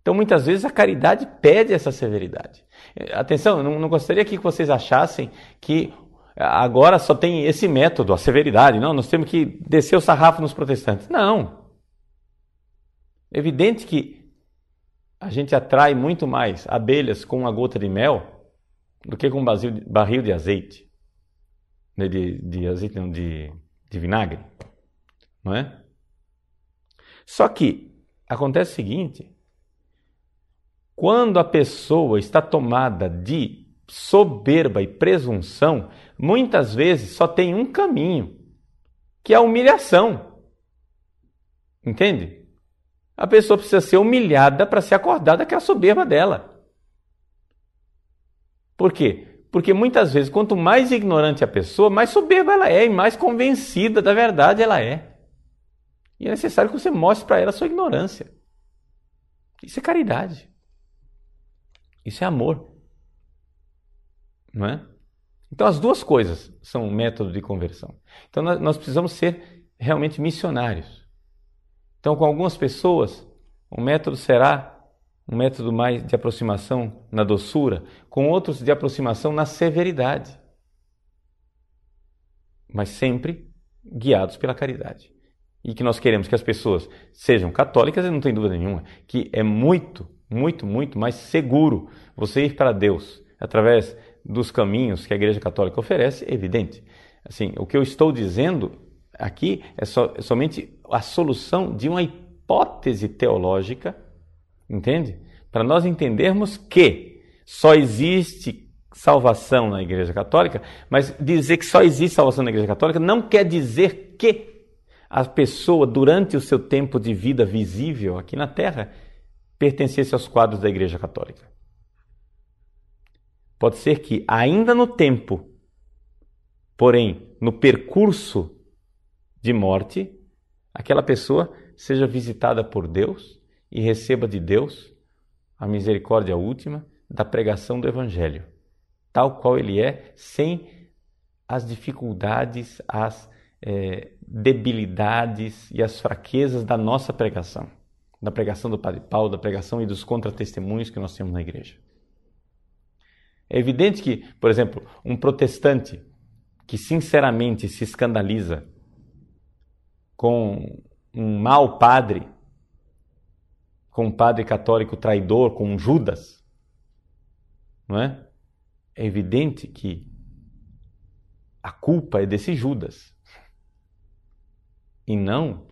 A: Então, muitas vezes, a caridade pede essa severidade. É, atenção, não, não gostaria que vocês achassem que agora só tem esse método, a severidade. Não, nós temos que descer o sarrafo nos protestantes. Não. Evidente que a gente atrai muito mais abelhas com uma gota de mel do que com um barril de azeite. Né, de, de azeite, não, de, de vinagre. Não é? Só que acontece o seguinte: quando a pessoa está tomada de soberba e presunção, muitas vezes só tem um caminho, que é a humilhação. Entende? A pessoa precisa ser humilhada para se acordar daquela soberba dela. Por quê? Porque muitas vezes, quanto mais ignorante a pessoa, mais soberba ela é e mais convencida da verdade ela é. E é necessário que você mostre para ela a sua ignorância. Isso é caridade. Isso é amor. Não é? Então, as duas coisas são um método de conversão. Então, nós precisamos ser realmente missionários. Então, com algumas pessoas, o método será um método mais de aproximação na doçura, com outros de aproximação na severidade. Mas sempre guiados pela caridade. E que nós queremos que as pessoas sejam católicas, e não tem dúvida nenhuma, que é muito, muito, muito mais seguro você ir para Deus através dos caminhos que a Igreja Católica oferece, é evidente. Assim, o que eu estou dizendo aqui é, so, é somente a solução de uma hipótese teológica, entende? Para nós entendermos que só existe salvação na Igreja Católica, mas dizer que só existe salvação na Igreja Católica não quer dizer que a pessoa, durante o seu tempo de vida visível aqui na Terra, pertencesse aos quadros da Igreja Católica. Pode ser que, ainda no tempo, porém no percurso de morte, aquela pessoa seja visitada por Deus e receba de Deus a misericórdia última da pregação do Evangelho, tal qual ele é, sem as dificuldades, as é, debilidades e as fraquezas da nossa pregação, da pregação do Padre Paulo, da pregação e dos contratestemunhos que nós temos na igreja. É evidente que, por exemplo, um protestante que sinceramente se escandaliza com um mau padre, com um padre católico traidor, com um Judas, não é? É evidente que a culpa é desse Judas e não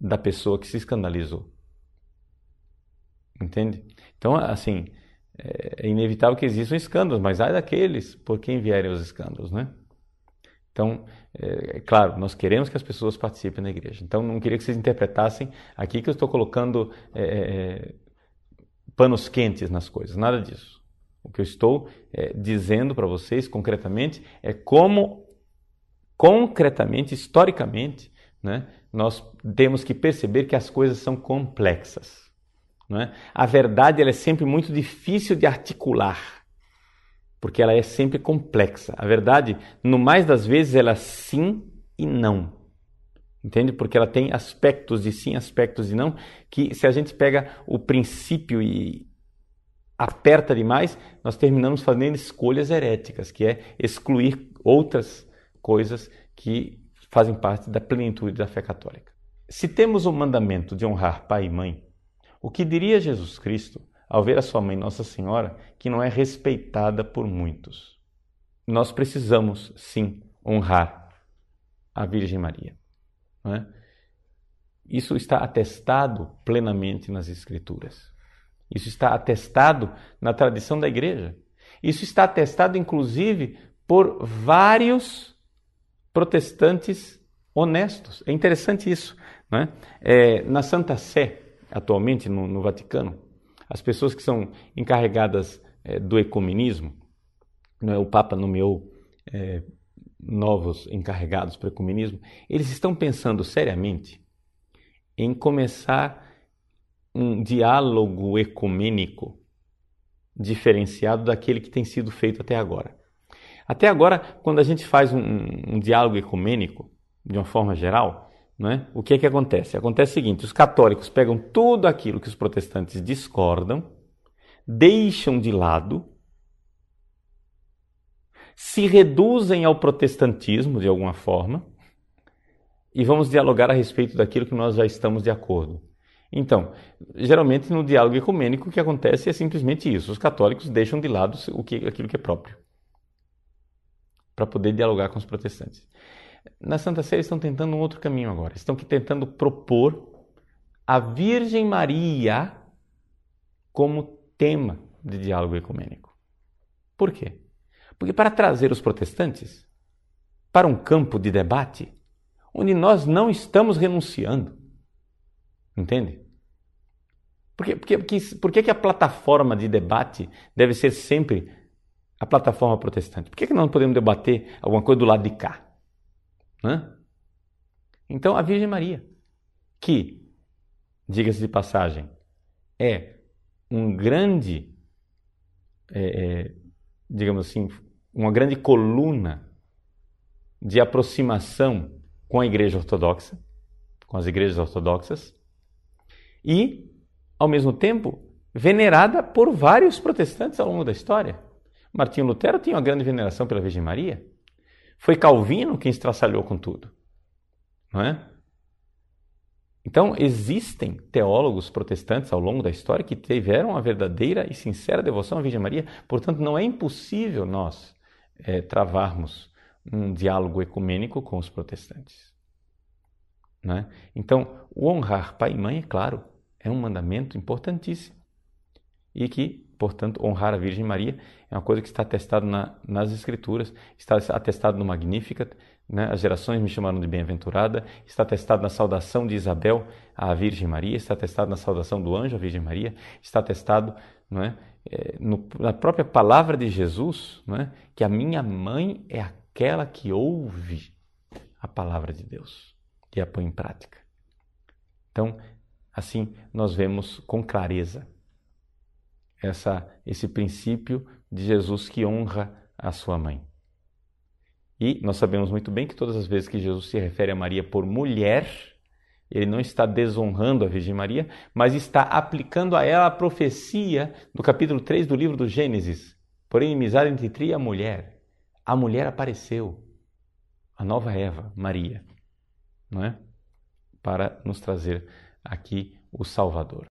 A: da pessoa que se escandalizou. Entende? Então, assim, é inevitável que existam escândalos, mas há daqueles por quem vierem os escândalos, né? Então, é, é, claro, nós queremos que as pessoas participem na igreja. Então, não queria que vocês interpretassem aqui que eu estou colocando é, é, é panos quentes nas coisas, nada disso. O que eu estou é, dizendo para vocês concretamente é como, concretamente, historicamente, né, nós temos que perceber que as coisas são complexas. Não A verdade ela é sempre muito difícil de articular porque ela é sempre complexa. A verdade, no mais das vezes, ela é sim e não. Entende? Porque ela tem aspectos de sim, aspectos de não, que se a gente pega o princípio e aperta demais, nós terminamos fazendo escolhas heréticas, que é excluir outras coisas que fazem parte da plenitude da fé católica. Se temos o mandamento de honrar pai e mãe, o que diria Jesus Cristo ao ver a sua mãe Nossa Senhora, que não é respeitada por muitos? Nós precisamos, sim, honrar a Virgem Maria. É? Isso está atestado plenamente nas Escrituras. Isso está atestado na tradição da igreja. Isso está atestado, inclusive, por vários protestantes honestos. É interessante isso. Né? É, na Santa Sé, atualmente, no, no, Vaticano, as pessoas que são encarregadas é, do ecumenismo, né, o Papa nomeou é, novos encarregados para o ecumenismo, eles estão pensando seriamente em começar um diálogo ecumênico diferenciado daquele que tem sido feito até agora. Até agora, quando a gente faz um, um diálogo ecumênico, de uma forma geral, é? o que é que acontece? Acontece o seguinte: os católicos pegam tudo aquilo que os protestantes discordam, deixam de lado, se reduzem ao protestantismo de alguma forma e vamos dialogar a respeito daquilo que nós já estamos de acordo. Então, geralmente no diálogo ecumênico o que acontece é simplesmente isso: os católicos deixam de lado o que, aquilo que é próprio para poder dialogar com os protestantes. Na Santa Sé estão tentando um outro caminho agora. Estão tentando propor a Virgem Maria como tema de diálogo ecumênico. Por quê? Porque para trazer os protestantes para um campo de debate onde nós não estamos renunciando. Entende? Por, que, porque, porque, por que, que a plataforma de debate deve ser sempre a plataforma protestante? Por que, que nós não podemos debater alguma coisa do lado de cá? Né? Então, a Virgem Maria, que, diga-se de passagem, é um grande, é, é, digamos assim, uma grande coluna de aproximação com a Igreja Ortodoxa, com as igrejas ortodoxas, e, ao mesmo tempo, venerada por vários protestantes ao longo da história. Martinho Lutero tinha uma grande veneração pela Virgem Maria. Foi Calvino quem estraçalhou com tudo. Não é? Então, existem teólogos protestantes ao longo da história que tiveram a verdadeira e sincera devoção à Virgem Maria, portanto, não é impossível nós é, travarmos um diálogo ecumênico com os protestantes. Né? Então, o honrar pai e mãe, é claro, é um mandamento importantíssimo. E que, portanto, honrar a Virgem Maria é uma coisa que está atestado na, nas Escrituras, está atestado no Magnificat, né? as gerações me chamaram de bem-aventurada, está atestado na saudação de Isabel à Virgem Maria, está atestado na saudação do anjo à Virgem Maria, está atestado não é? É, no, na própria palavra de Jesus, não é? que a minha mãe é aquela que ouve a palavra de Deus e a põe em prática. Então, assim, nós vemos com clareza essa, esse princípio de Jesus que honra a sua mãe. E nós sabemos muito bem que todas as vezes que Jesus se refere a Maria por mulher, ele não está desonrando a Virgem Maria, mas está aplicando a ela a profecia do capítulo 3 do livro do Gênesis. Porém, inimizade entre ti e a mulher. A mulher apareceu, a nova Eva, Maria, não é? Para nos trazer aqui o Salvador.